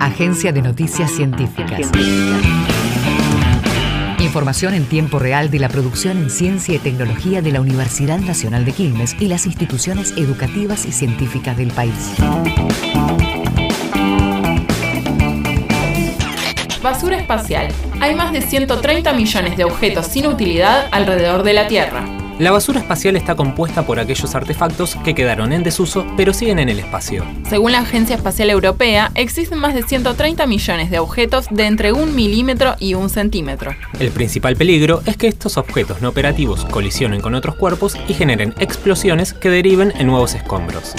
Agencia de Noticias Científicas. Información en tiempo real de la producción en ciencia y tecnología de la Universidad Nacional de Quilmes y las instituciones educativas y científicas del país. Basura espacial. Hay más de 130 millones de objetos sin utilidad alrededor de la Tierra. La basura espacial está compuesta por aquellos artefactos que quedaron en desuso pero siguen en el espacio. Según la Agencia Espacial Europea, existen más de 130 millones de objetos de entre un milímetro y un centímetro. El principal peligro es que estos objetos no operativos colisionen con otros cuerpos y generen explosiones que deriven en nuevos escombros.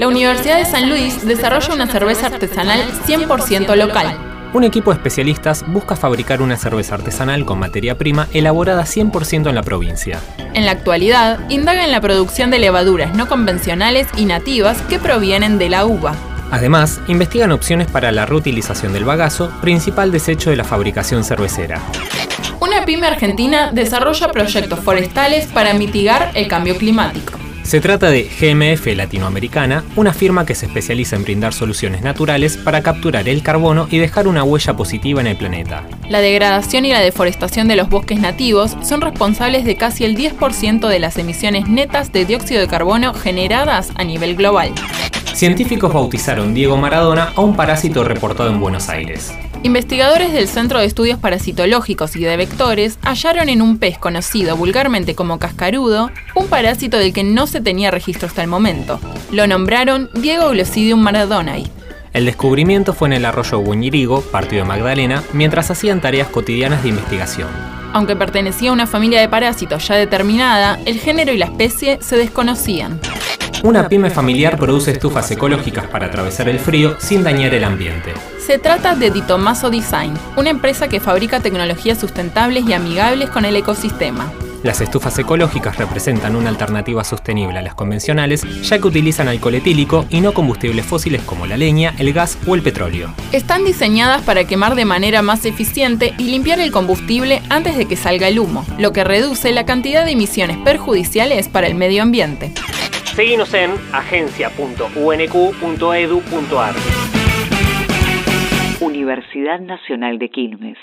La Universidad de San Luis desarrolla una cerveza artesanal 100% local, un equipo de especialistas busca fabricar una cerveza artesanal con materia prima elaborada 100% en la provincia. En la actualidad, indaga en la producción de levaduras no convencionales y nativas que provienen de la uva. Además, investigan opciones para la reutilización del bagazo, principal desecho de la fabricación cervecera. Una pyme argentina desarrolla proyectos forestales para mitigar el cambio climático. Se trata de GMF Latinoamericana, una firma que se especializa en brindar soluciones naturales para capturar el carbono y dejar una huella positiva en el planeta. La degradación y la deforestación de los bosques nativos son responsables de casi el 10% de las emisiones netas de dióxido de carbono generadas a nivel global. Científicos bautizaron Diego Maradona a un parásito reportado en Buenos Aires. Investigadores del Centro de Estudios Parasitológicos y de Vectores hallaron en un pez conocido vulgarmente como cascarudo un parásito del que no se tenía registro hasta el momento. Lo nombraron Diego Glossidium maradonai. El descubrimiento fue en el arroyo Buñirigo, partido de Magdalena, mientras hacían tareas cotidianas de investigación. Aunque pertenecía a una familia de parásitos ya determinada, el género y la especie se desconocían. Una pyme familiar produce estufas ecológicas para atravesar el frío sin dañar el ambiente. Se trata de Ditomaso Design, una empresa que fabrica tecnologías sustentables y amigables con el ecosistema. Las estufas ecológicas representan una alternativa sostenible a las convencionales, ya que utilizan alcohol etílico y no combustibles fósiles como la leña, el gas o el petróleo. Están diseñadas para quemar de manera más eficiente y limpiar el combustible antes de que salga el humo, lo que reduce la cantidad de emisiones perjudiciales para el medio ambiente. Seguimos en agencia.unq.edu.ar. Universidad Nacional de Quilmes.